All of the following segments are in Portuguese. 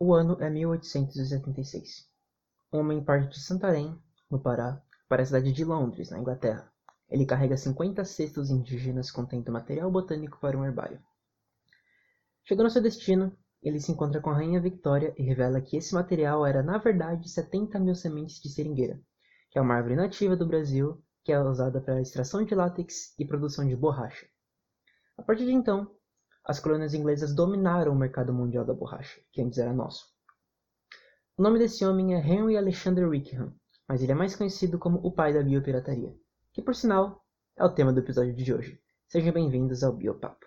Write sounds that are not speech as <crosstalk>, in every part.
O ano é 1876. Um homem parte de Santarém, no Pará, para a cidade de Londres, na Inglaterra. Ele carrega 50 cestos indígenas contendo material botânico para um herbário. Chegando ao seu destino, ele se encontra com a Rainha Victoria e revela que esse material era, na verdade, 70 mil sementes de seringueira, que é uma árvore nativa do Brasil que é usada para extração de látex e produção de borracha. A partir de então, as colônias inglesas dominaram o mercado mundial da borracha, que antes era nosso. O nome desse homem é Henry Alexander Wickham, mas ele é mais conhecido como o pai da biopirataria, que por sinal é o tema do episódio de hoje. Sejam bem-vindos ao Biopapo.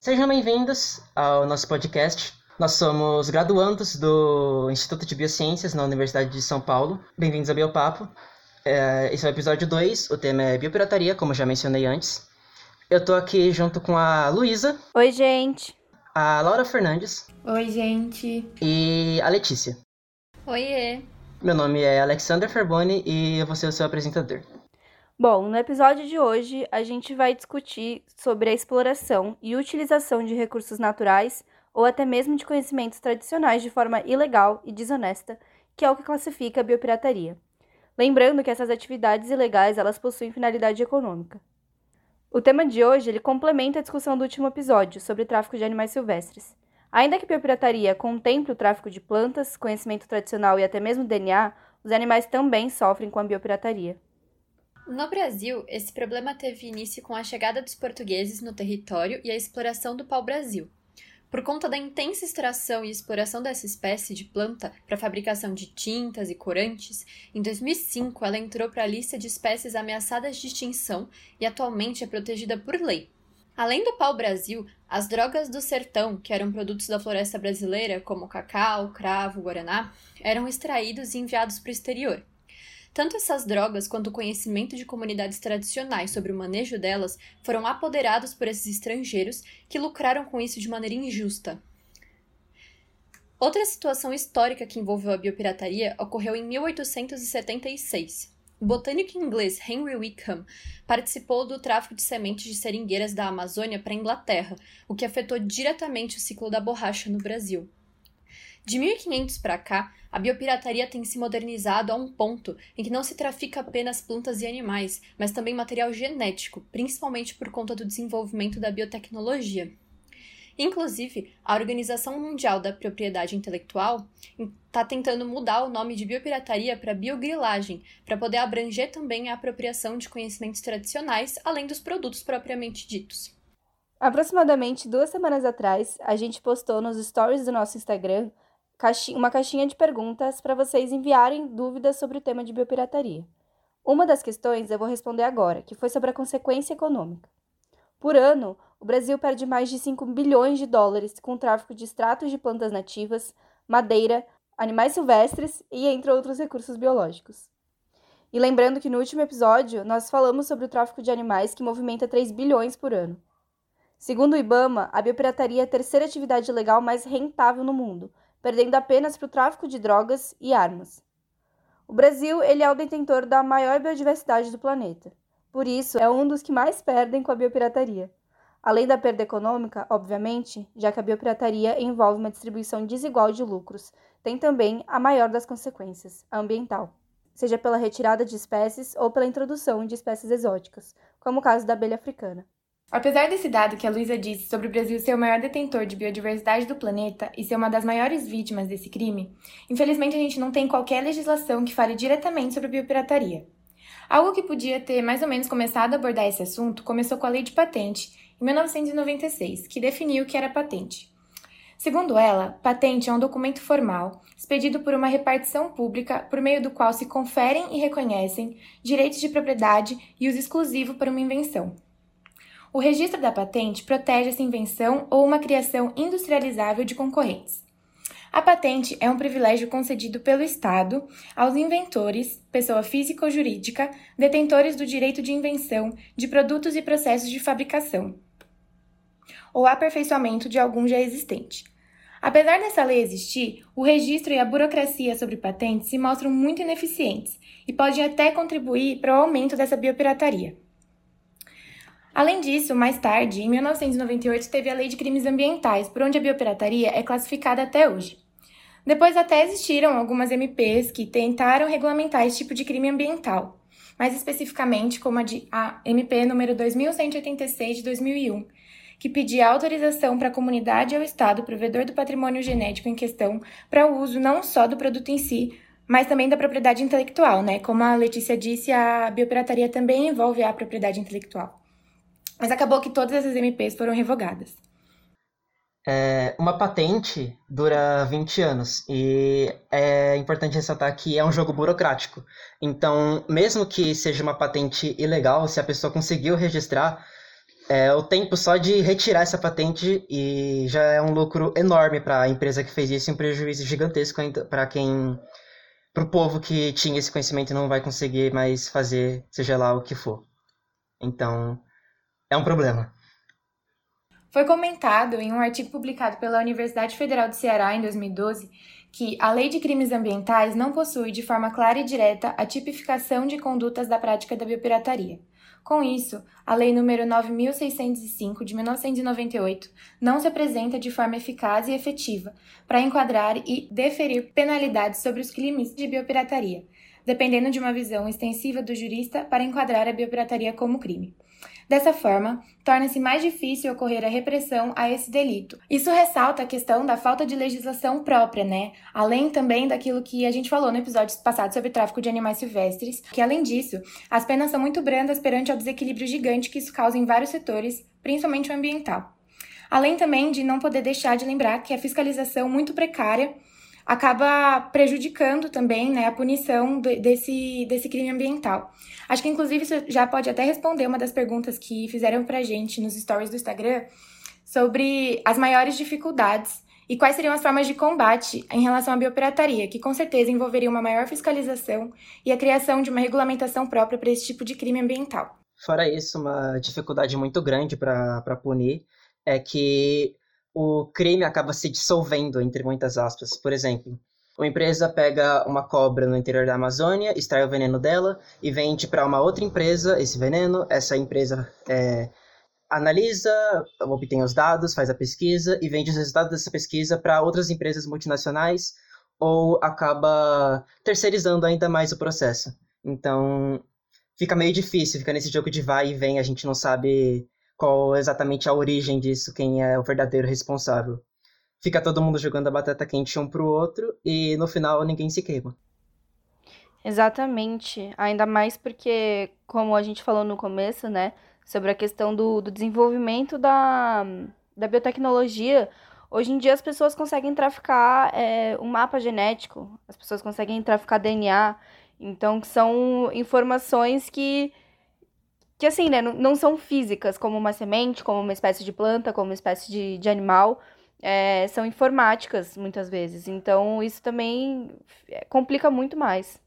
Sejam bem-vindos ao nosso podcast. Nós somos graduandos do Instituto de Biociências na Universidade de São Paulo. Bem-vindos ao Biopapo. É, esse é o episódio 2, o tema é biopirataria, como já mencionei antes. Eu tô aqui junto com a Luísa. Oi, gente. A Laura Fernandes. Oi, gente. E a Letícia. Oiê. Meu nome é Alexander Ferboni e eu vou ser o seu apresentador. Bom, no episódio de hoje a gente vai discutir sobre a exploração e utilização de recursos naturais ou até mesmo de conhecimentos tradicionais de forma ilegal e desonesta, que é o que classifica a biopirataria. Lembrando que essas atividades ilegais elas possuem finalidade econômica. O tema de hoje ele complementa a discussão do último episódio sobre o tráfico de animais silvestres. Ainda que a biopirataria contemple o tráfico de plantas, conhecimento tradicional e até mesmo DNA, os animais também sofrem com a biopirataria. No Brasil, esse problema teve início com a chegada dos portugueses no território e a exploração do pau-brasil, por conta da intensa extração e exploração dessa espécie de planta para fabricação de tintas e corantes, em 2005 ela entrou para a lista de espécies ameaçadas de extinção e atualmente é protegida por lei. Além do pau-brasil, as drogas do sertão, que eram produtos da floresta brasileira, como cacau, cravo, guaraná, eram extraídos e enviados para o exterior. Tanto essas drogas quanto o conhecimento de comunidades tradicionais sobre o manejo delas foram apoderados por esses estrangeiros que lucraram com isso de maneira injusta. Outra situação histórica que envolveu a biopirataria ocorreu em 1876. O botânico inglês Henry Wickham participou do tráfico de sementes de seringueiras da Amazônia para a Inglaterra, o que afetou diretamente o ciclo da borracha no Brasil. De 1500 para cá, a biopirataria tem se modernizado a um ponto em que não se trafica apenas plantas e animais, mas também material genético, principalmente por conta do desenvolvimento da biotecnologia. Inclusive, a Organização Mundial da Propriedade Intelectual está tentando mudar o nome de biopirataria para biogrilagem, para poder abranger também a apropriação de conhecimentos tradicionais, além dos produtos propriamente ditos. Aproximadamente duas semanas atrás, a gente postou nos stories do nosso Instagram uma caixinha de perguntas para vocês enviarem dúvidas sobre o tema de biopirataria. Uma das questões eu vou responder agora, que foi sobre a consequência econômica. Por ano, o Brasil perde mais de 5 bilhões de dólares com o tráfico de extratos de plantas nativas, madeira, animais silvestres e entre outros recursos biológicos. E lembrando que no último episódio nós falamos sobre o tráfico de animais que movimenta 3 bilhões por ano. Segundo o IBAMA, a biopirataria é a terceira atividade legal mais rentável no mundo, perdendo apenas para o tráfico de drogas e armas. O Brasil ele é o detentor da maior biodiversidade do planeta. Por isso, é um dos que mais perdem com a biopirataria. Além da perda econômica, obviamente, já que a biopirataria envolve uma distribuição desigual de lucros, tem também a maior das consequências, a ambiental, seja pela retirada de espécies ou pela introdução de espécies exóticas, como o caso da abelha africana. Apesar desse dado que a Luísa disse sobre o Brasil ser o maior detentor de biodiversidade do planeta e ser uma das maiores vítimas desse crime, infelizmente a gente não tem qualquer legislação que fale diretamente sobre biopirataria. Algo que podia ter mais ou menos começado a abordar esse assunto começou com a Lei de Patente, em 1996, que definiu o que era patente. Segundo ela, patente é um documento formal expedido por uma repartição pública por meio do qual se conferem e reconhecem direitos de propriedade e uso exclusivo para uma invenção. O registro da patente protege essa invenção ou uma criação industrializável de concorrentes. A patente é um privilégio concedido pelo Estado aos inventores, pessoa física ou jurídica, detentores do direito de invenção de produtos e processos de fabricação, ou aperfeiçoamento de algum já existente. Apesar dessa lei existir, o registro e a burocracia sobre patentes se mostram muito ineficientes e podem até contribuir para o aumento dessa biopirataria. Além disso, mais tarde, em 1998, teve a Lei de Crimes Ambientais, por onde a biopirataria é classificada até hoje. Depois até existiram algumas MPs que tentaram regulamentar esse tipo de crime ambiental, mais especificamente como a, de, a MP número 2186 de 2001, que pedia autorização para a comunidade ao Estado, provedor do patrimônio genético em questão, para o uso não só do produto em si, mas também da propriedade intelectual, né? Como a Letícia disse, a biopirataria também envolve a propriedade intelectual. Mas acabou que todas essas MPs foram revogadas. É, uma patente dura 20 anos e é importante ressaltar que é um jogo burocrático. Então, mesmo que seja uma patente ilegal, se a pessoa conseguiu registrar, é, o tempo só de retirar essa patente e já é um lucro enorme para a empresa que fez isso um prejuízo gigantesco para quem para o povo que tinha esse conhecimento e não vai conseguir mais fazer seja lá o que for. Então, é um problema. Foi comentado em um artigo publicado pela Universidade Federal do Ceará em 2012 que a Lei de Crimes Ambientais não possui de forma clara e direta a tipificação de condutas da prática da biopirataria. Com isso, a Lei nº 9605 de 1998 não se apresenta de forma eficaz e efetiva para enquadrar e deferir penalidades sobre os crimes de biopirataria, dependendo de uma visão extensiva do jurista para enquadrar a biopirataria como crime. Dessa forma, torna-se mais difícil ocorrer a repressão a esse delito. Isso ressalta a questão da falta de legislação própria, né? Além também daquilo que a gente falou no episódio passado sobre tráfico de animais silvestres, que além disso, as penas são muito brandas perante o desequilíbrio gigante que isso causa em vários setores, principalmente o ambiental. Além também de não poder deixar de lembrar que a fiscalização muito precária acaba prejudicando também né, a punição desse, desse crime ambiental. Acho que, inclusive, isso já pode até responder uma das perguntas que fizeram pra gente nos stories do Instagram sobre as maiores dificuldades e quais seriam as formas de combate em relação à biopirataria, que com certeza envolveria uma maior fiscalização e a criação de uma regulamentação própria para esse tipo de crime ambiental. Fora isso, uma dificuldade muito grande para punir é que o crime acaba se dissolvendo, entre muitas aspas. Por exemplo, uma empresa pega uma cobra no interior da Amazônia, extrai o veneno dela e vende para uma outra empresa esse veneno. Essa empresa é, analisa, obtém os dados, faz a pesquisa e vende os resultados dessa pesquisa para outras empresas multinacionais ou acaba terceirizando ainda mais o processo. Então, fica meio difícil, fica nesse jogo de vai e vem, a gente não sabe qual exatamente a origem disso, quem é o verdadeiro responsável. Fica todo mundo jogando a batata quente um pro outro e no final ninguém se queima. Exatamente. Ainda mais porque, como a gente falou no começo, né, sobre a questão do, do desenvolvimento da, da biotecnologia, hoje em dia as pessoas conseguem traficar é, um mapa genético, as pessoas conseguem traficar DNA, então são informações que que assim, né, não são físicas, como uma semente, como uma espécie de planta, como uma espécie de, de animal, é, são informáticas muitas vezes. Então isso também é, complica muito mais.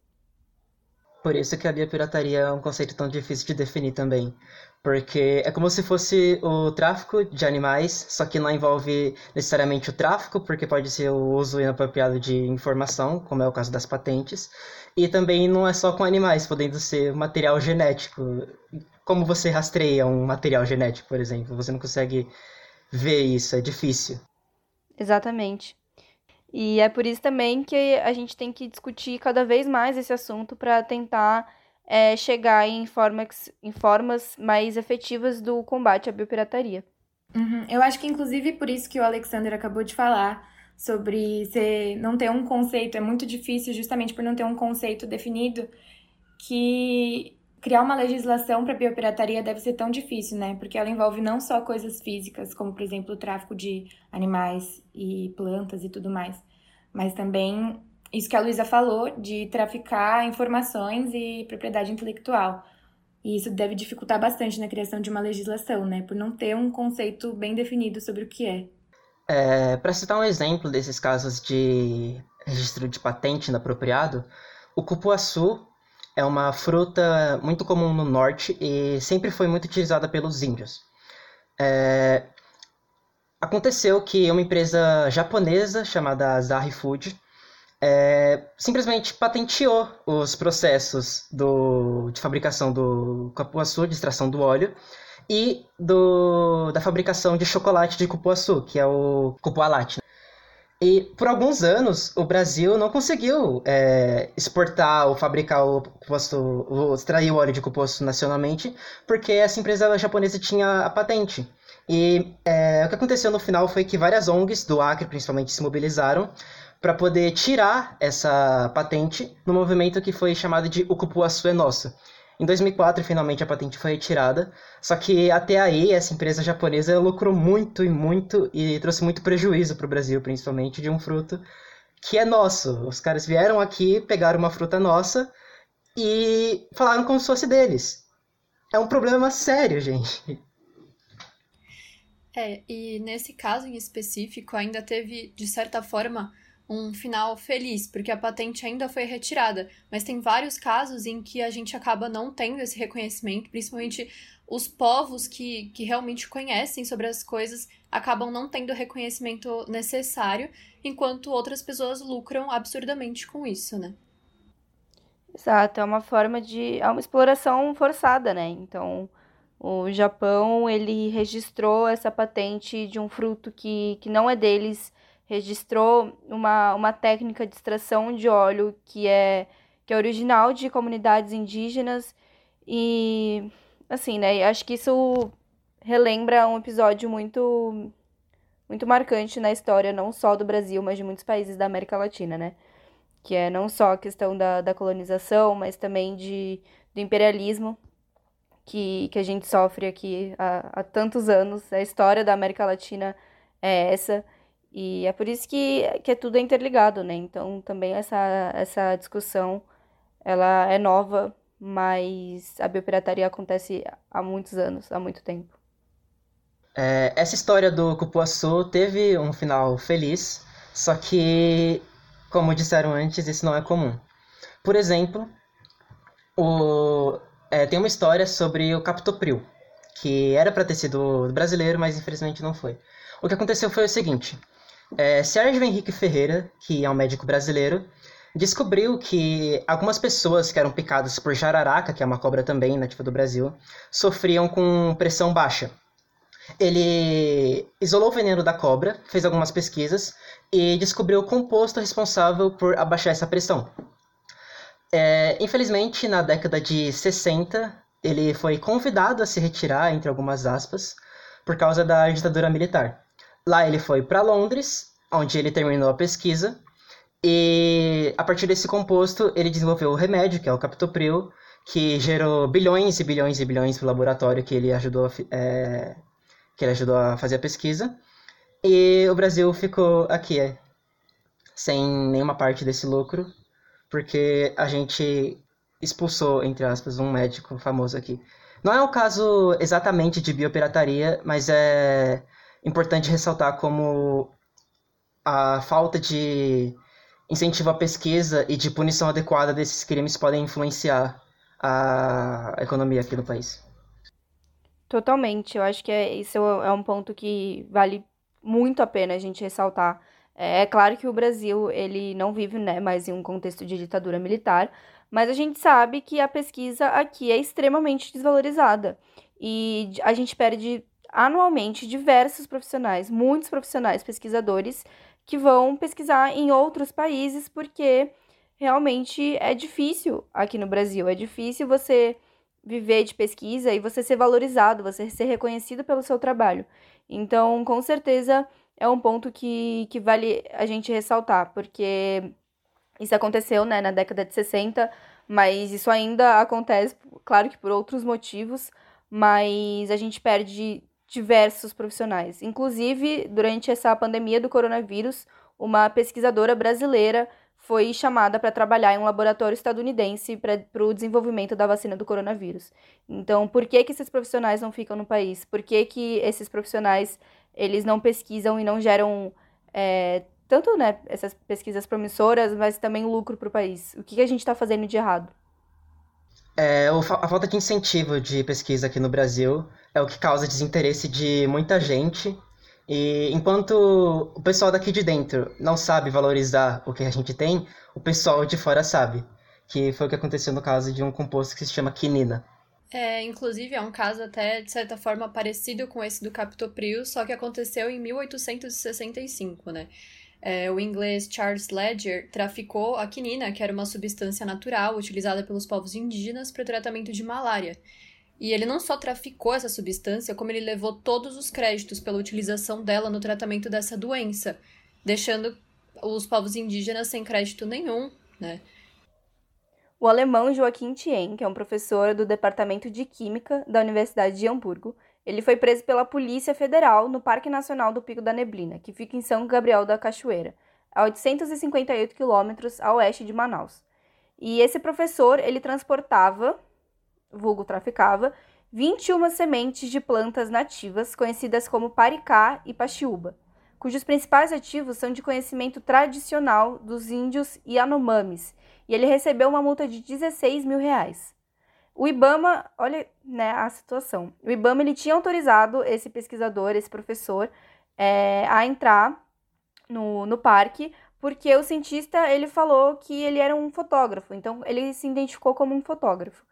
Por isso que a biopirataria é um conceito tão difícil de definir também. Porque é como se fosse o tráfico de animais, só que não envolve necessariamente o tráfico, porque pode ser o uso inapropriado de informação, como é o caso das patentes. E também não é só com animais, podendo ser material genético como você rastreia um material genético, por exemplo. Você não consegue ver isso, é difícil. Exatamente. E é por isso também que a gente tem que discutir cada vez mais esse assunto para tentar é, chegar em formas, em formas mais efetivas do combate à biopirataria. Uhum. Eu acho que, inclusive, por isso que o Alexander acabou de falar sobre ser, não ter um conceito, é muito difícil justamente por não ter um conceito definido, que criar uma legislação para biopirataria deve ser tão difícil, né? Porque ela envolve não só coisas físicas, como por exemplo o tráfico de animais e plantas e tudo mais, mas também isso que a Luísa falou de traficar informações e propriedade intelectual. E isso deve dificultar bastante na criação de uma legislação, né? Por não ter um conceito bem definido sobre o que é. é para citar um exemplo desses casos de registro de patente inapropriado, o cupuaçu é uma fruta muito comum no norte e sempre foi muito utilizada pelos índios. É... Aconteceu que uma empresa japonesa chamada Asahi Food é, simplesmente patenteou os processos do, de fabricação do capuaçu, de extração do óleo, e do, da fabricação de chocolate de cupuaçu, que é o cupualate. E por alguns anos o Brasil não conseguiu é, exportar ou fabricar o cupuaçu, ou extrair o óleo de cupuaçu nacionalmente, porque essa empresa japonesa tinha a patente. E é, o que aconteceu no final foi que várias ONGs do Acre, principalmente, se mobilizaram para poder tirar essa patente no movimento que foi chamado de O Cupuaçu é Nosso. Em 2004, finalmente, a patente foi retirada, só que até aí, essa empresa japonesa lucrou muito e muito e trouxe muito prejuízo para o Brasil, principalmente de um fruto que é nosso. Os caras vieram aqui, pegaram uma fruta nossa e falaram como se fosse deles. É um problema sério, <laughs> gente. É, e nesse caso em específico, ainda teve, de certa forma, um final feliz, porque a patente ainda foi retirada. Mas tem vários casos em que a gente acaba não tendo esse reconhecimento, principalmente os povos que, que realmente conhecem sobre as coisas acabam não tendo o reconhecimento necessário, enquanto outras pessoas lucram absurdamente com isso, né? Exato, é uma forma de. É uma exploração forçada, né? Então, o Japão, ele registrou essa patente de um fruto que, que não é deles registrou uma, uma técnica de extração de óleo que é, que é original de comunidades indígenas e assim, né, acho que isso relembra um episódio muito muito marcante na história, não só do Brasil, mas de muitos países da América Latina, né? Que é não só a questão da, da colonização, mas também de, do imperialismo que, que a gente sofre aqui há, há tantos anos. A história da América Latina é essa. E é por isso que, que é tudo interligado, né? Então também essa, essa discussão ela é nova, mas a biopirataria acontece há muitos anos, há muito tempo. É, essa história do cupuaçu teve um final feliz, só que, como disseram antes, isso não é comum. Por exemplo, o, é, tem uma história sobre o captopril, que era para ter sido brasileiro, mas infelizmente não foi. O que aconteceu foi o seguinte: é, Sérgio Henrique Ferreira, que é um médico brasileiro, descobriu que algumas pessoas que eram picadas por jararaca, que é uma cobra também nativa do Brasil, sofriam com pressão baixa. Ele isolou o veneno da cobra, fez algumas pesquisas e descobriu o composto responsável por abaixar essa pressão. É, infelizmente, na década de 60, ele foi convidado a se retirar, entre algumas aspas, por causa da ditadura militar. Lá ele foi para Londres, onde ele terminou a pesquisa, e a partir desse composto ele desenvolveu o remédio, que é o captopril, que gerou bilhões e bilhões e bilhões para o laboratório que ele ajudou a, é, que ele ajudou a fazer a pesquisa. E o Brasil ficou aqui, é, sem nenhuma parte desse lucro, porque a gente expulsou, entre aspas, um médico famoso aqui. Não é um caso exatamente de biopirataria, mas é importante ressaltar como a falta de incentivo à pesquisa e de punição adequada desses crimes podem influenciar a economia aqui no país. Totalmente, eu acho que é, isso é um ponto que vale muito a pena a gente ressaltar. É, é claro que o Brasil ele não vive né, mais em um contexto de ditadura militar, mas a gente sabe que a pesquisa aqui é extremamente desvalorizada e a gente perde anualmente diversos profissionais, muitos profissionais pesquisadores que vão pesquisar em outros países porque realmente é difícil aqui no Brasil, é difícil você viver de pesquisa e você ser valorizado, você ser reconhecido pelo seu trabalho. Então, com certeza é um ponto que, que vale a gente ressaltar, porque isso aconteceu né, na década de 60, mas isso ainda acontece, claro que por outros motivos, mas a gente perde diversos profissionais. Inclusive, durante essa pandemia do coronavírus, uma pesquisadora brasileira foi chamada para trabalhar em um laboratório estadunidense para o desenvolvimento da vacina do coronavírus. Então, por que, que esses profissionais não ficam no país? Por que, que esses profissionais eles não pesquisam e não geram é, tanto né, essas pesquisas promissoras, mas também lucro para o país? O que, que a gente está fazendo de errado? É, a falta de incentivo de pesquisa aqui no Brasil é o que causa desinteresse de muita gente. E enquanto o pessoal daqui de dentro não sabe valorizar o que a gente tem, o pessoal de fora sabe. Que foi o que aconteceu no caso de um composto que se chama quinina. É, inclusive, é um caso até, de certa forma, parecido com esse do Captopril, só que aconteceu em 1865, né? É, o inglês Charles Ledger traficou a quinina, que era uma substância natural utilizada pelos povos indígenas para o tratamento de malária. E ele não só traficou essa substância, como ele levou todos os créditos pela utilização dela no tratamento dessa doença, deixando os povos indígenas sem crédito nenhum, né? O alemão Joachim Thien, que é um professor do Departamento de Química da Universidade de Hamburgo, ele foi preso pela Polícia Federal no Parque Nacional do Pico da Neblina, que fica em São Gabriel da Cachoeira, a 858 quilômetros a oeste de Manaus. E esse professor, ele transportava, vulgo traficava, 21 sementes de plantas nativas, conhecidas como paricá e pachiúba, cujos principais ativos são de conhecimento tradicional dos índios Yanomamis, e ele recebeu uma multa de 16 mil reais. O IBAMA, olha né, a situação. O IBAMA ele tinha autorizado esse pesquisador, esse professor, é, a entrar no, no parque, porque o cientista ele falou que ele era um fotógrafo, então ele se identificou como um fotógrafo.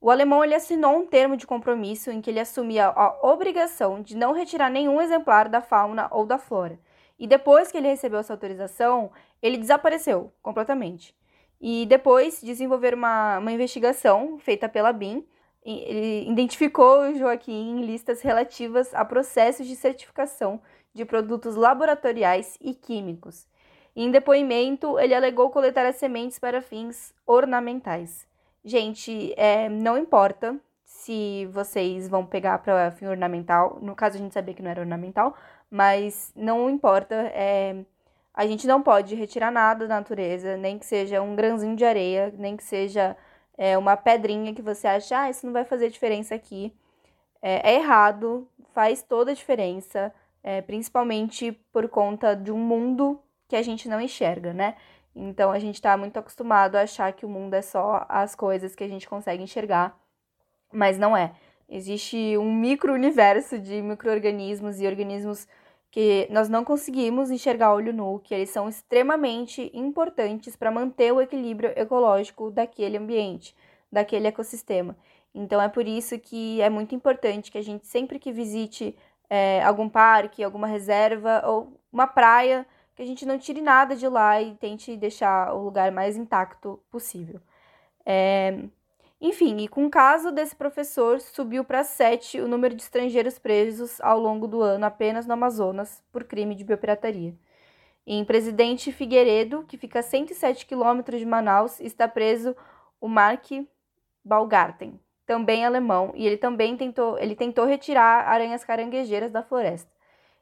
O alemão ele assinou um termo de compromisso em que ele assumia a obrigação de não retirar nenhum exemplar da fauna ou da flora. E depois que ele recebeu essa autorização, ele desapareceu completamente. E depois desenvolver uma, uma investigação feita pela BIM. Ele identificou o Joaquim em listas relativas a processos de certificação de produtos laboratoriais e químicos. em depoimento, ele alegou coletar as sementes para fins ornamentais. Gente, é, não importa se vocês vão pegar para fim ornamental. No caso, a gente sabia que não era ornamental, mas não importa. É, a gente não pode retirar nada da natureza, nem que seja um grãozinho de areia, nem que seja é, uma pedrinha que você acha, ah, isso não vai fazer diferença aqui. É, é errado, faz toda a diferença, é, principalmente por conta de um mundo que a gente não enxerga, né? Então a gente está muito acostumado a achar que o mundo é só as coisas que a gente consegue enxergar, mas não é. Existe um micro-universo de micro-organismos e organismos que nós não conseguimos enxergar olho nu, que eles são extremamente importantes para manter o equilíbrio ecológico daquele ambiente, daquele ecossistema. Então é por isso que é muito importante que a gente sempre que visite é, algum parque, alguma reserva ou uma praia, que a gente não tire nada de lá e tente deixar o lugar mais intacto possível. É, enfim, e com o caso desse professor, subiu para sete o número de estrangeiros presos ao longo do ano apenas no Amazonas por crime de biopirataria. Em Presidente Figueiredo, que fica a 107 quilômetros de Manaus, está preso o Mark Balgarten, também alemão, e ele também tentou, ele tentou retirar aranhas caranguejeiras da floresta.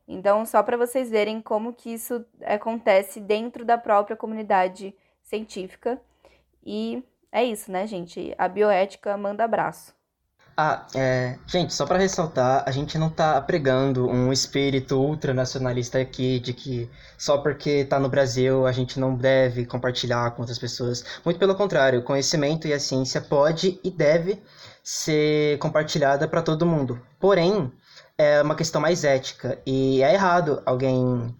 Então, só para vocês verem como que isso acontece dentro da própria comunidade científica. E é isso, né, gente? A bioética manda abraço. Ah, é, gente, só para ressaltar, a gente não tá pregando um espírito ultranacionalista aqui de que só porque tá no Brasil a gente não deve compartilhar com outras pessoas. Muito pelo contrário, o conhecimento e a ciência pode e deve ser compartilhada para todo mundo. Porém, é uma questão mais ética e é errado alguém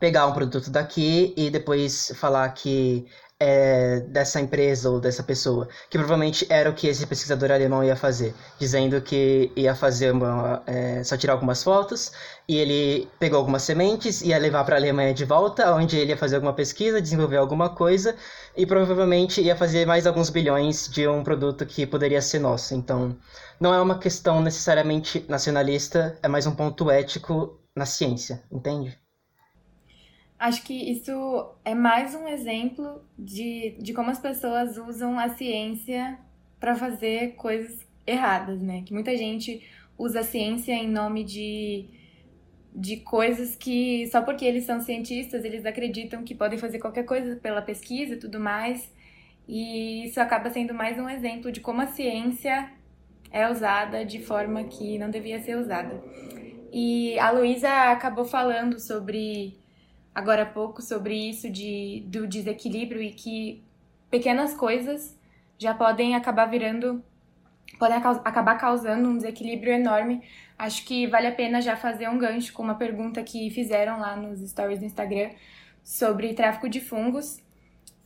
pegar um produto daqui e depois falar que é, dessa empresa ou dessa pessoa, que provavelmente era o que esse pesquisador alemão ia fazer, dizendo que ia fazer uma, é, só tirar algumas fotos e ele pegou algumas sementes ia levar para a Alemanha de volta, onde ele ia fazer alguma pesquisa, desenvolver alguma coisa e provavelmente ia fazer mais alguns bilhões de um produto que poderia ser nosso. Então, não é uma questão necessariamente nacionalista, é mais um ponto ético na ciência, entende? Acho que isso é mais um exemplo de, de como as pessoas usam a ciência para fazer coisas erradas, né? Que muita gente usa a ciência em nome de, de coisas que só porque eles são cientistas eles acreditam que podem fazer qualquer coisa pela pesquisa e tudo mais. E isso acaba sendo mais um exemplo de como a ciência é usada de forma que não devia ser usada. E a Luísa acabou falando sobre agora há pouco sobre isso de, do desequilíbrio e que pequenas coisas já podem acabar virando, podem acabar causando um desequilíbrio enorme. Acho que vale a pena já fazer um gancho com uma pergunta que fizeram lá nos stories do Instagram sobre tráfico de fungos.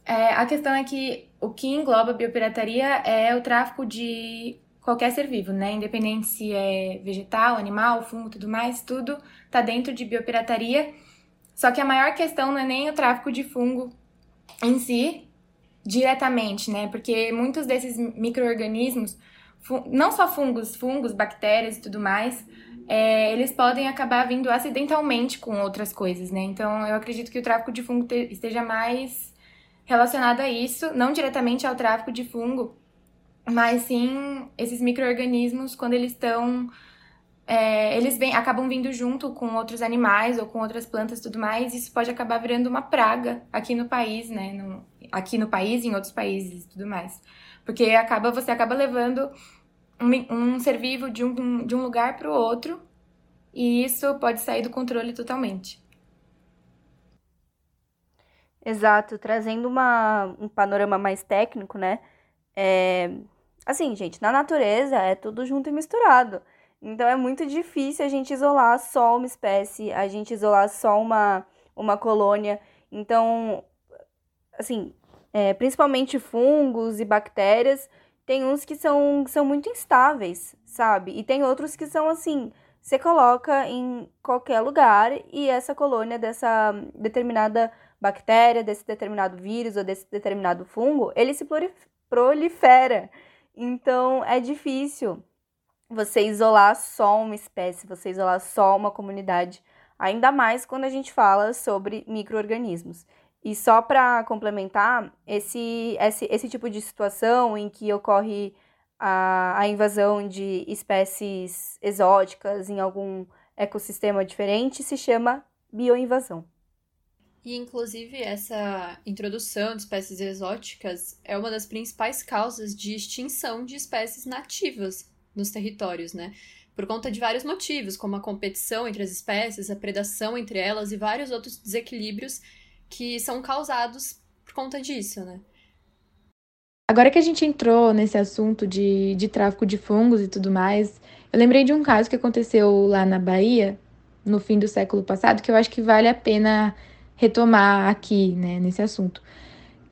É, a questão é que o que engloba biopirataria é o tráfico de qualquer ser vivo, né? Independente se é vegetal, animal, fungo, tudo mais, tudo tá dentro de biopirataria. Só que a maior questão não é nem o tráfico de fungo em si, diretamente, né? Porque muitos desses micro-organismos, não só fungos, fungos, bactérias e tudo mais, é, eles podem acabar vindo acidentalmente com outras coisas, né? Então, eu acredito que o tráfico de fungo te, esteja mais relacionado a isso, não diretamente ao tráfico de fungo, mas sim esses micro-organismos, quando eles estão. É, eles vem, acabam vindo junto com outros animais ou com outras plantas e tudo mais, e isso pode acabar virando uma praga aqui no país, né? No, aqui no país em outros países e tudo mais. Porque acaba, você acaba levando um, um ser vivo de um, de um lugar para o outro, e isso pode sair do controle totalmente. Exato, trazendo uma, um panorama mais técnico, né? É, assim, gente, na natureza é tudo junto e misturado. Então é muito difícil a gente isolar só uma espécie, a gente isolar só uma, uma colônia. Então, assim, é, principalmente fungos e bactérias, tem uns que são, são muito instáveis, sabe? E tem outros que são assim, você coloca em qualquer lugar e essa colônia dessa determinada bactéria, desse determinado vírus ou desse determinado fungo, ele se prolifera. Então é difícil você isolar só uma espécie, você isolar só uma comunidade, ainda mais quando a gente fala sobre micro-organismos. E só para complementar, esse, esse, esse tipo de situação em que ocorre a, a invasão de espécies exóticas em algum ecossistema diferente se chama bioinvasão. E, inclusive, essa introdução de espécies exóticas é uma das principais causas de extinção de espécies nativas nos territórios, né? Por conta de vários motivos, como a competição entre as espécies, a predação entre elas e vários outros desequilíbrios que são causados por conta disso, né? Agora que a gente entrou nesse assunto de, de tráfico de fungos e tudo mais, eu lembrei de um caso que aconteceu lá na Bahia, no fim do século passado, que eu acho que vale a pena retomar aqui, né, nesse assunto.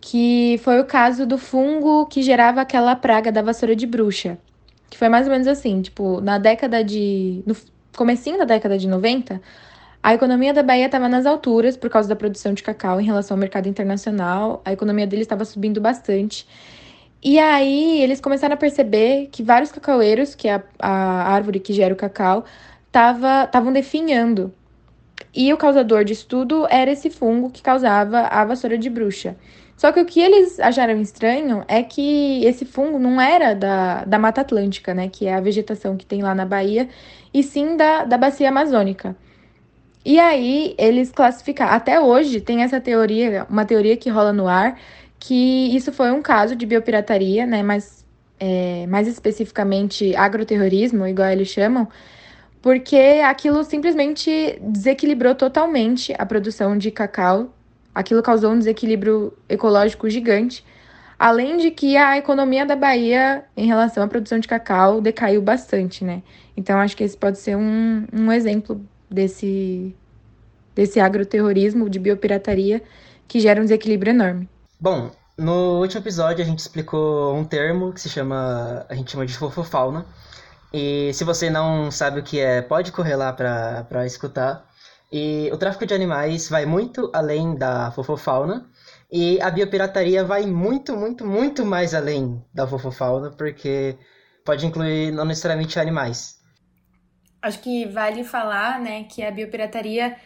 Que foi o caso do fungo que gerava aquela praga da vassoura de bruxa. Que foi mais ou menos assim, tipo, na década de. No comecinho da década de 90, a economia da Bahia estava nas alturas por causa da produção de cacau em relação ao mercado internacional. A economia deles estava subindo bastante. E aí eles começaram a perceber que vários cacaueiros, que é a, a árvore que gera o cacau, estavam definhando e o causador disso tudo era esse fungo que causava a vassoura de bruxa. Só que o que eles acharam estranho é que esse fungo não era da, da Mata Atlântica, né? Que é a vegetação que tem lá na Bahia, e sim da, da bacia amazônica. E aí eles classificaram. Até hoje tem essa teoria, uma teoria que rola no ar, que isso foi um caso de biopirataria, né? Mas é, mais especificamente agroterrorismo, igual eles chamam porque aquilo simplesmente desequilibrou totalmente a produção de cacau. Aquilo causou um desequilíbrio ecológico gigante. Além de que a economia da Bahia, em relação à produção de cacau, decaiu bastante, né? Então, acho que esse pode ser um, um exemplo desse, desse agroterrorismo, de biopirataria, que gera um desequilíbrio enorme. Bom, no último episódio a gente explicou um termo que se chama, a gente chama de fofofauna, e se você não sabe o que é, pode correr lá para escutar. E o tráfico de animais vai muito além da fofofauna. E a biopirataria vai muito, muito, muito mais além da fofofauna, porque pode incluir não necessariamente animais. Acho que vale falar, né, que a biopirataria,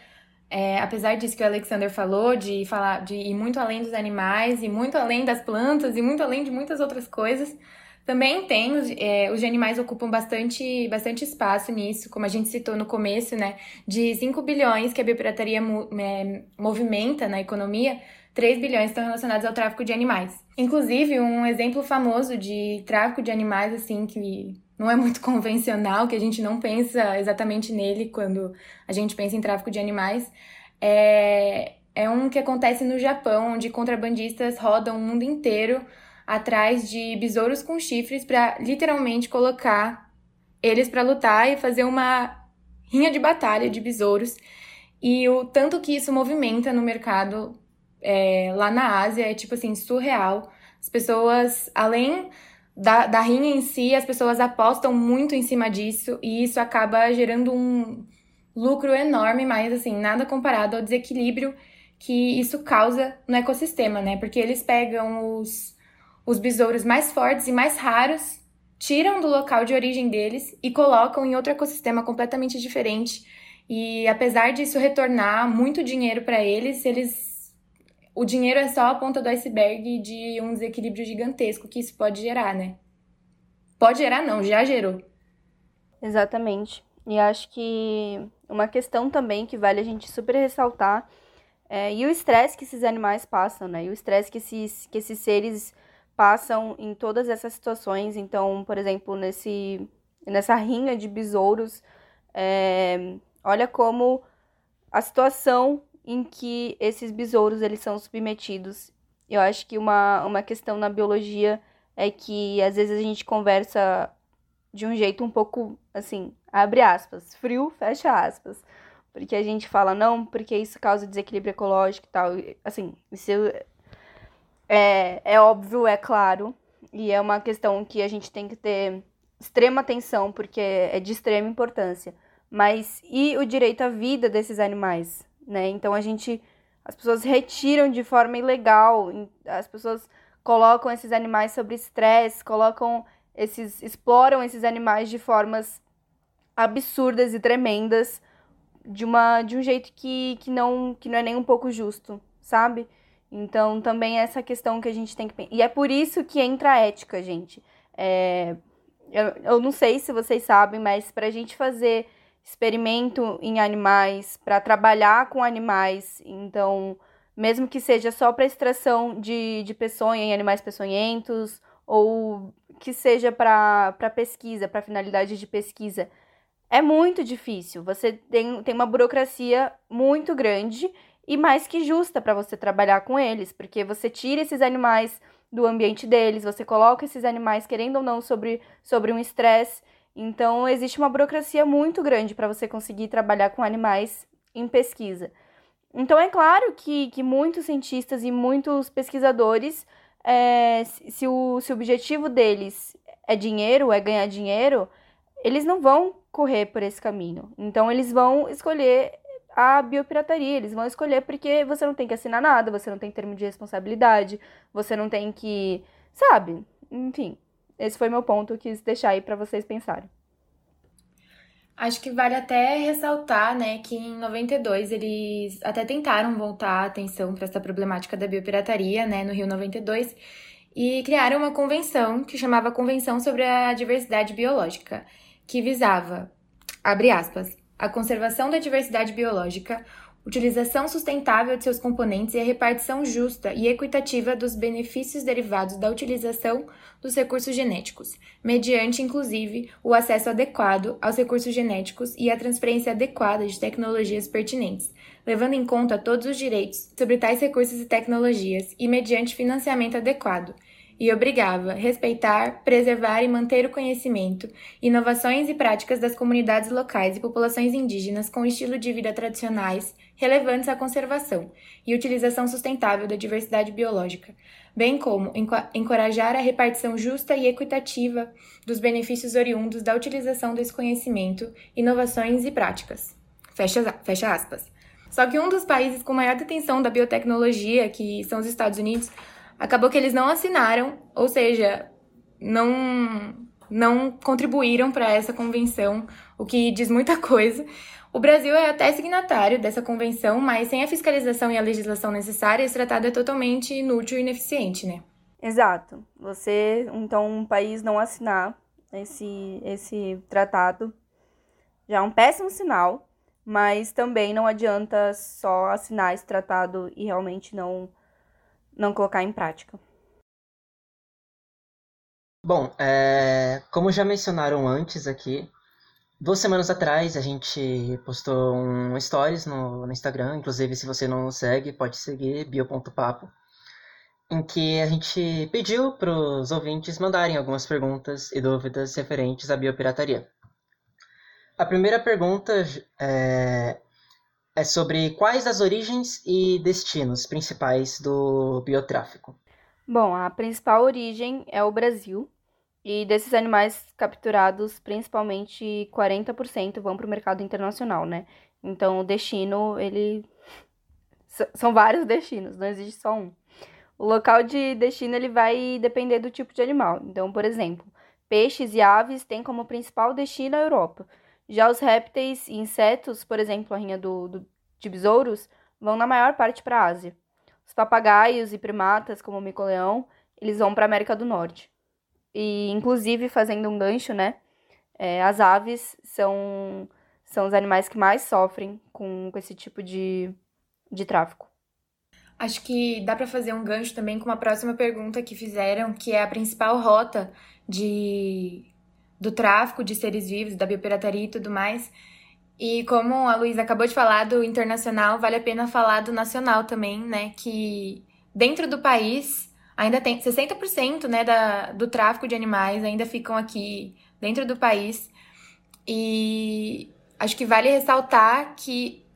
é, apesar disso que o Alexander falou, de falar de ir muito além dos animais e muito além das plantas e muito além de muitas outras coisas, também tem, é, os animais ocupam bastante, bastante espaço nisso, como a gente citou no começo, né? De 5 bilhões que a biopirataria é, movimenta na economia, 3 bilhões estão relacionados ao tráfico de animais. Inclusive, um exemplo famoso de tráfico de animais, assim, que não é muito <laughs> convencional, que a gente não pensa exatamente nele quando a gente pensa em tráfico de animais, é, é um que acontece no Japão, onde contrabandistas rodam o mundo inteiro atrás de besouros com chifres para literalmente colocar eles para lutar e fazer uma rinha de batalha de besouros. E o tanto que isso movimenta no mercado é, lá na Ásia é tipo assim surreal. As pessoas, além da, da rinha em si, as pessoas apostam muito em cima disso e isso acaba gerando um lucro enorme, mas assim, nada comparado ao desequilíbrio que isso causa no ecossistema, né? Porque eles pegam os, os besouros mais fortes e mais raros, tiram do local de origem deles e colocam em outro ecossistema completamente diferente. E apesar disso retornar muito dinheiro para eles, eles o dinheiro é só a ponta do iceberg de um desequilíbrio gigantesco que isso pode gerar, né? Pode gerar, não, já gerou. Exatamente. E acho que uma questão também que vale a gente super ressaltar é, e o estresse que esses animais passam, né? E o estresse que esses, que esses seres passam em todas essas situações. Então, por exemplo, nesse, nessa rinha de besouros, é, olha como a situação em que esses besouros eles são submetidos. Eu acho que uma, uma questão na biologia é que às vezes a gente conversa de um jeito um pouco assim, abre aspas, frio, fecha aspas. Porque a gente fala, não, porque isso causa desequilíbrio ecológico e tal. Assim, isso é, é óbvio, é claro. E é uma questão que a gente tem que ter extrema atenção, porque é de extrema importância. Mas e o direito à vida desses animais? né? Então a gente as pessoas retiram de forma ilegal, as pessoas colocam esses animais sobre estresse, colocam esses exploram esses animais de formas absurdas e tremendas de uma de um jeito que, que não que não é nem um pouco justo, sabe? Então também é essa questão que a gente tem que e é por isso que entra a ética, gente. É, eu, eu não sei se vocês sabem, mas para a gente fazer experimento em animais, para trabalhar com animais. Então, mesmo que seja só para extração de, de peçonha em animais peçonhentos, ou que seja para pesquisa, para finalidade de pesquisa, é muito difícil. Você tem, tem uma burocracia muito grande e mais que justa para você trabalhar com eles, porque você tira esses animais do ambiente deles, você coloca esses animais, querendo ou não, sobre, sobre um estresse então, existe uma burocracia muito grande para você conseguir trabalhar com animais em pesquisa. Então, é claro que, que muitos cientistas e muitos pesquisadores, é, se, o, se o objetivo deles é dinheiro, é ganhar dinheiro, eles não vão correr por esse caminho. Então, eles vão escolher a biopirataria, eles vão escolher porque você não tem que assinar nada, você não tem termo de responsabilidade, você não tem que. Sabe? Enfim. Esse foi meu ponto, eu quis deixar aí para vocês pensarem. Acho que vale até ressaltar, né, que em 92 eles até tentaram voltar a atenção para essa problemática da biopirataria, né, no Rio 92, e criaram uma convenção que chamava Convenção sobre a Diversidade Biológica, que visava, abre aspas, a conservação da diversidade biológica, utilização sustentável de seus componentes e a repartição justa e equitativa dos benefícios derivados da utilização dos recursos genéticos, mediante, inclusive, o acesso adequado aos recursos genéticos e a transferência adequada de tecnologias pertinentes, levando em conta todos os direitos sobre tais recursos e tecnologias e mediante financiamento adequado, e obrigava respeitar, preservar e manter o conhecimento, inovações e práticas das comunidades locais e populações indígenas com estilo de vida tradicionais relevantes à conservação e utilização sustentável da diversidade biológica, bem como encorajar a repartição justa e equitativa dos benefícios oriundos da utilização desse conhecimento, inovações e práticas. Fecha, fecha aspas. Só que um dos países com maior detenção da biotecnologia, que são os Estados Unidos, acabou que eles não assinaram, ou seja, não não contribuíram para essa convenção, o que diz muita <laughs> coisa. O Brasil é até signatário dessa convenção, mas sem a fiscalização e a legislação necessária, esse tratado é totalmente inútil e ineficiente, né? Exato. Você, então, um país não assinar esse, esse tratado já é um péssimo sinal, mas também não adianta só assinar esse tratado e realmente não não colocar em prática? Bom, é, como já mencionaram antes aqui, duas semanas atrás a gente postou um stories no, no Instagram, inclusive se você não segue, pode seguir, bio.papo, em que a gente pediu para os ouvintes mandarem algumas perguntas e dúvidas referentes à biopirataria. A primeira pergunta é, é sobre quais as origens e destinos principais do biotráfico. Bom, a principal origem é o Brasil, E desses animais capturados, principalmente 40% vão para o mercado internacional, né? Então o destino, ele <laughs> são vários destinos, não existe só um. O local de destino ele vai depender do tipo de animal. Então, por exemplo, peixes e aves têm como principal destino a Europa. Já os répteis e insetos, por exemplo, a rinha do, do, de besouros, vão na maior parte para a Ásia. Os papagaios e primatas, como o mico-leão, eles vão para a América do Norte. E, inclusive, fazendo um gancho, né? É, as aves são, são os animais que mais sofrem com, com esse tipo de, de tráfico. Acho que dá para fazer um gancho também com a próxima pergunta que fizeram, que é a principal rota de do tráfico de seres vivos, da biopirataria e tudo mais. E como a Luísa acabou de falar do internacional, vale a pena falar do nacional também, né? Que dentro do país ainda tem 60% né, da, do tráfico de animais ainda ficam aqui dentro do país. E acho que vale ressaltar que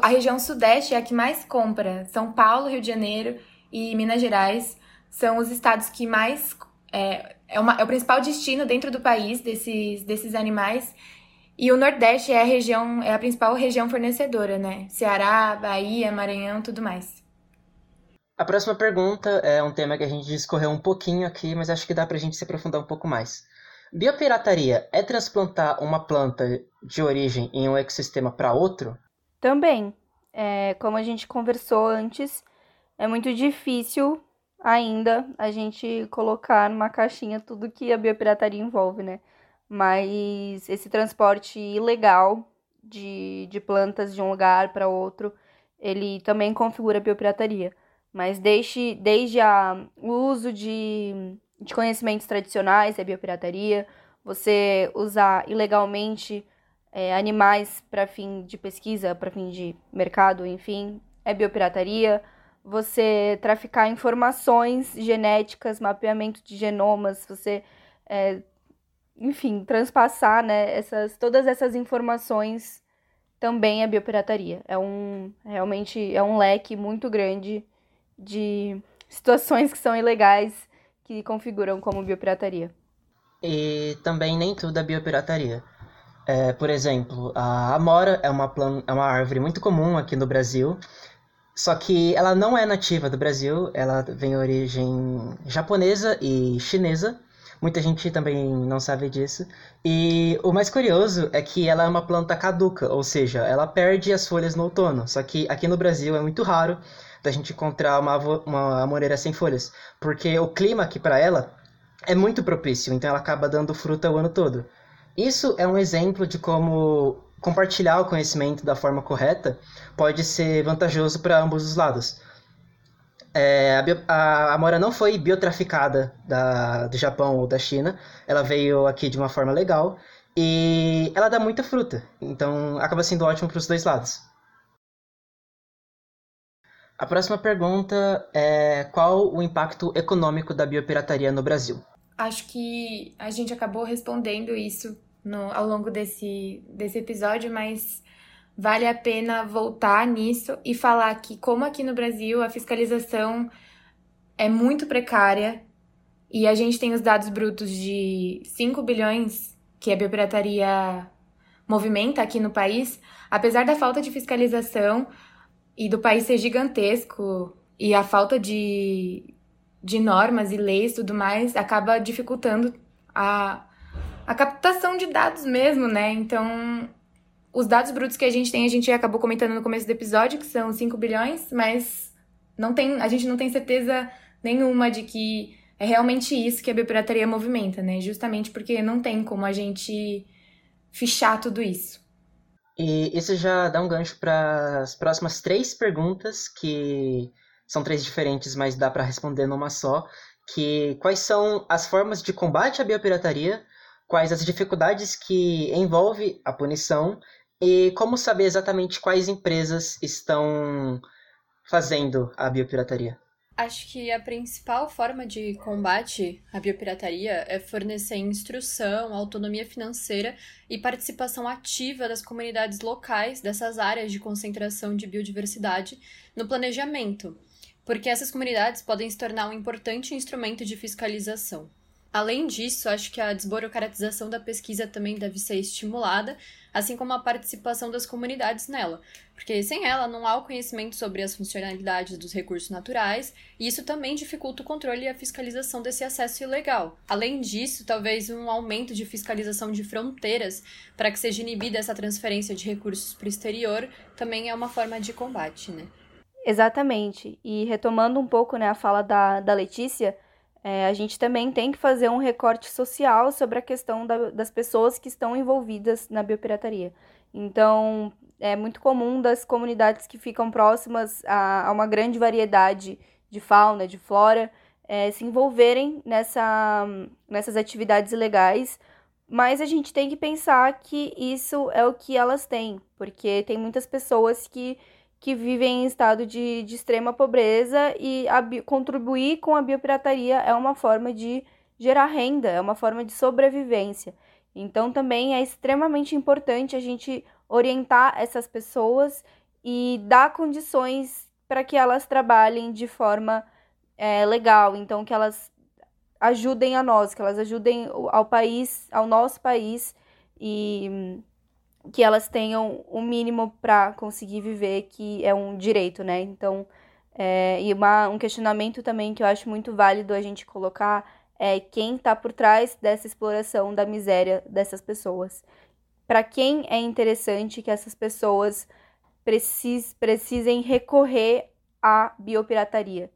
a região sudeste é a que mais compra. São Paulo, Rio de Janeiro e Minas Gerais são os estados que mais. É, é, uma, é o principal destino dentro do país desses, desses animais. E o Nordeste é a região, é a principal região fornecedora, né? Ceará, Bahia, Maranhão, tudo mais. A próxima pergunta é um tema que a gente discorreu um pouquinho aqui, mas acho que dá pra gente se aprofundar um pouco mais. Biopirataria é transplantar uma planta de origem em um ecossistema para outro? Também, é, como a gente conversou antes, é muito difícil ainda a gente colocar numa caixinha tudo que a biopirataria envolve, né? Mas esse transporte ilegal de, de plantas de um lugar para outro, ele também configura biopirataria. Mas desde, desde a, o uso de, de conhecimentos tradicionais é biopirataria, você usar ilegalmente é, animais para fim de pesquisa, para fim de mercado, enfim, é biopirataria. Você traficar informações genéticas, mapeamento de genomas, você, é, enfim, transpassar né, essas, todas essas informações também é biopirataria. É um realmente é um leque muito grande de situações que são ilegais que configuram como biopirataria. E também nem tudo é biopirataria. É, por exemplo, a amora é uma, plan... é uma árvore muito comum aqui no Brasil, só que ela não é nativa do Brasil, ela vem origem japonesa e chinesa. Muita gente também não sabe disso. E o mais curioso é que ela é uma planta caduca, ou seja, ela perde as folhas no outono. Só que aqui no Brasil é muito raro da gente encontrar uma, uma amoreira sem folhas, porque o clima aqui para ela é muito propício, então ela acaba dando fruta o ano todo. Isso é um exemplo de como compartilhar o conhecimento da forma correta pode ser vantajoso para ambos os lados. É, a, bio, a não foi biotraficada da, do Japão ou da China, ela veio aqui de uma forma legal e ela dá muita fruta, então acaba sendo ótimo para os dois lados. A próxima pergunta é qual o impacto econômico da biopirataria no Brasil? Acho que a gente acabou respondendo isso no, ao longo desse, desse episódio, mas vale a pena voltar nisso e falar que, como aqui no Brasil, a fiscalização é muito precária e a gente tem os dados brutos de 5 bilhões que a biopirataria movimenta aqui no país, apesar da falta de fiscalização e do país ser gigantesco e a falta de, de normas e leis e tudo mais acaba dificultando a, a captação de dados mesmo, né? Então, os dados brutos que a gente tem, a gente acabou comentando no começo do episódio, que são 5 bilhões, mas não tem, a gente não tem certeza nenhuma de que é realmente isso que a biopirataria movimenta, né? Justamente porque não tem como a gente fichar tudo isso. E isso já dá um gancho para as próximas três perguntas que são três diferentes, mas dá para responder numa só, que quais são as formas de combate à biopirataria, quais as dificuldades que envolve a punição e como saber exatamente quais empresas estão fazendo a biopirataria. Acho que a principal forma de combate à biopirataria é fornecer instrução, autonomia financeira e participação ativa das comunidades locais dessas áreas de concentração de biodiversidade no planejamento, porque essas comunidades podem se tornar um importante instrumento de fiscalização. Além disso, acho que a desburocratização da pesquisa também deve ser estimulada, assim como a participação das comunidades nela, porque sem ela não há o conhecimento sobre as funcionalidades dos recursos naturais, e isso também dificulta o controle e a fiscalização desse acesso ilegal. Além disso, talvez um aumento de fiscalização de fronteiras para que seja inibida essa transferência de recursos para o exterior também é uma forma de combate, né? Exatamente. E retomando um pouco né, a fala da, da Letícia, é, a gente também tem que fazer um recorte social sobre a questão da, das pessoas que estão envolvidas na biopirataria. Então, é muito comum das comunidades que ficam próximas a, a uma grande variedade de fauna, de flora, é, se envolverem nessa, nessas atividades ilegais, mas a gente tem que pensar que isso é o que elas têm, porque tem muitas pessoas que que vivem em estado de, de extrema pobreza e a, contribuir com a biopirataria é uma forma de gerar renda, é uma forma de sobrevivência. Então também é extremamente importante a gente orientar essas pessoas e dar condições para que elas trabalhem de forma é, legal, então que elas ajudem a nós, que elas ajudem ao país, ao nosso país e que elas tenham o um mínimo para conseguir viver, que é um direito, né? Então, é, e uma, um questionamento também que eu acho muito válido a gente colocar é quem está por trás dessa exploração da miséria dessas pessoas. Para quem é interessante que essas pessoas precis, precisem recorrer à biopirataria?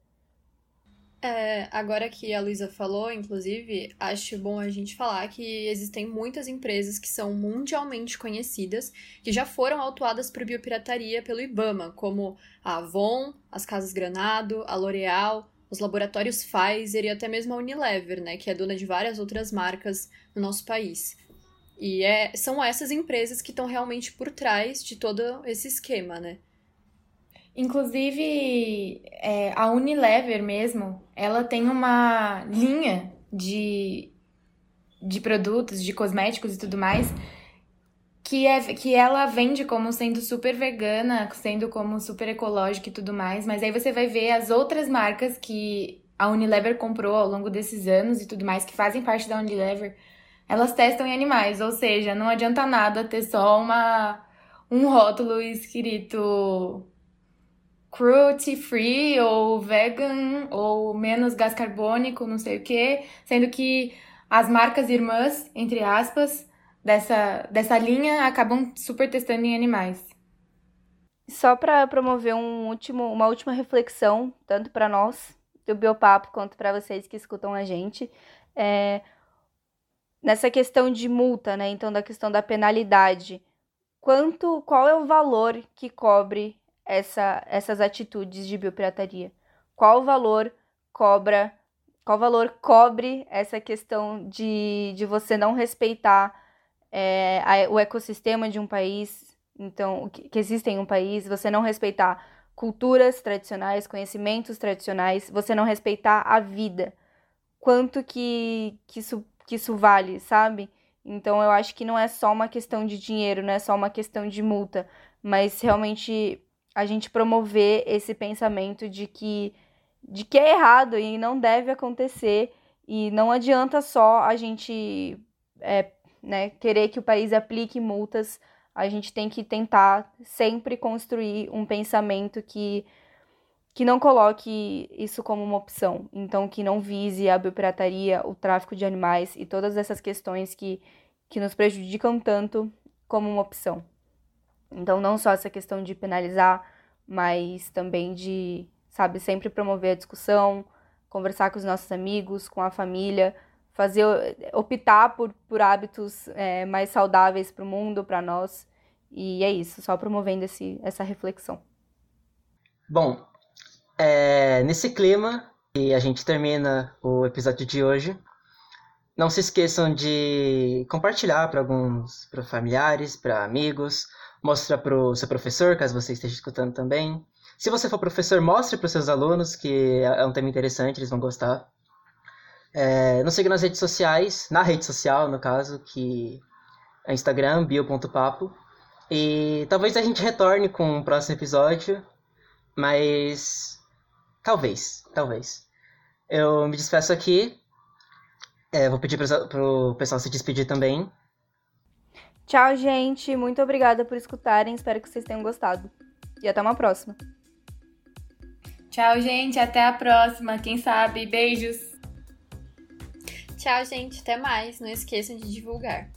É, agora que a Luísa falou, inclusive, acho bom a gente falar que existem muitas empresas que são mundialmente conhecidas, que já foram autuadas por biopirataria pelo IBAMA, como a Avon, as Casas Granado, a L'Oréal, os laboratórios Pfizer e até mesmo a Unilever, né, que é dona de várias outras marcas no nosso país. E é, são essas empresas que estão realmente por trás de todo esse esquema, né? Inclusive, é, a Unilever mesmo, ela tem uma linha de, de produtos, de cosméticos e tudo mais, que, é, que ela vende como sendo super vegana, sendo como super ecológica e tudo mais, mas aí você vai ver as outras marcas que a Unilever comprou ao longo desses anos e tudo mais, que fazem parte da Unilever, elas testam em animais, ou seja, não adianta nada ter só uma, um rótulo escrito cruelty free ou vegan ou menos gás carbônico, não sei o que, sendo que as marcas irmãs, entre aspas, dessa, dessa linha acabam super testando em animais. Só para promover um último, uma última reflexão, tanto para nós do Biopapo quanto para vocês que escutam a gente, é, nessa questão de multa, né? Então, da questão da penalidade. Quanto, qual é o valor que cobre essa, essas atitudes de biopirataria? Qual valor cobra, qual valor cobre essa questão de, de você não respeitar é, a, o ecossistema de um país, então, que, que existe em um país, você não respeitar culturas tradicionais, conhecimentos tradicionais, você não respeitar a vida. Quanto que, que, isso, que isso vale, sabe? Então eu acho que não é só uma questão de dinheiro, não é só uma questão de multa, mas realmente a gente promover esse pensamento de que de que é errado e não deve acontecer. E não adianta só a gente é, né, querer que o país aplique multas, a gente tem que tentar sempre construir um pensamento que que não coloque isso como uma opção, então que não vise a biopirataria, o tráfico de animais e todas essas questões que, que nos prejudicam tanto como uma opção. Então, não só essa questão de penalizar, mas também de, sabe, sempre promover a discussão, conversar com os nossos amigos, com a família, fazer, optar por, por hábitos é, mais saudáveis para o mundo, para nós. E é isso, só promovendo esse, essa reflexão. Bom, é, nesse clima, e a gente termina o episódio de hoje. Não se esqueçam de compartilhar para alguns para familiares, para amigos, mostra para o seu professor, caso você esteja escutando também. Se você for professor, mostre para os seus alunos, que é um tema interessante, eles vão gostar. É, nos siga nas redes sociais, na rede social, no caso, que é Instagram, bio.papo. E talvez a gente retorne com um próximo episódio, mas talvez, talvez. Eu me despeço aqui. É, vou pedir pro, pro pessoal se despedir também. Tchau, gente. Muito obrigada por escutarem. Espero que vocês tenham gostado. E até uma próxima. Tchau, gente. Até a próxima. Quem sabe? Beijos. Tchau, gente. Até mais. Não esqueçam de divulgar.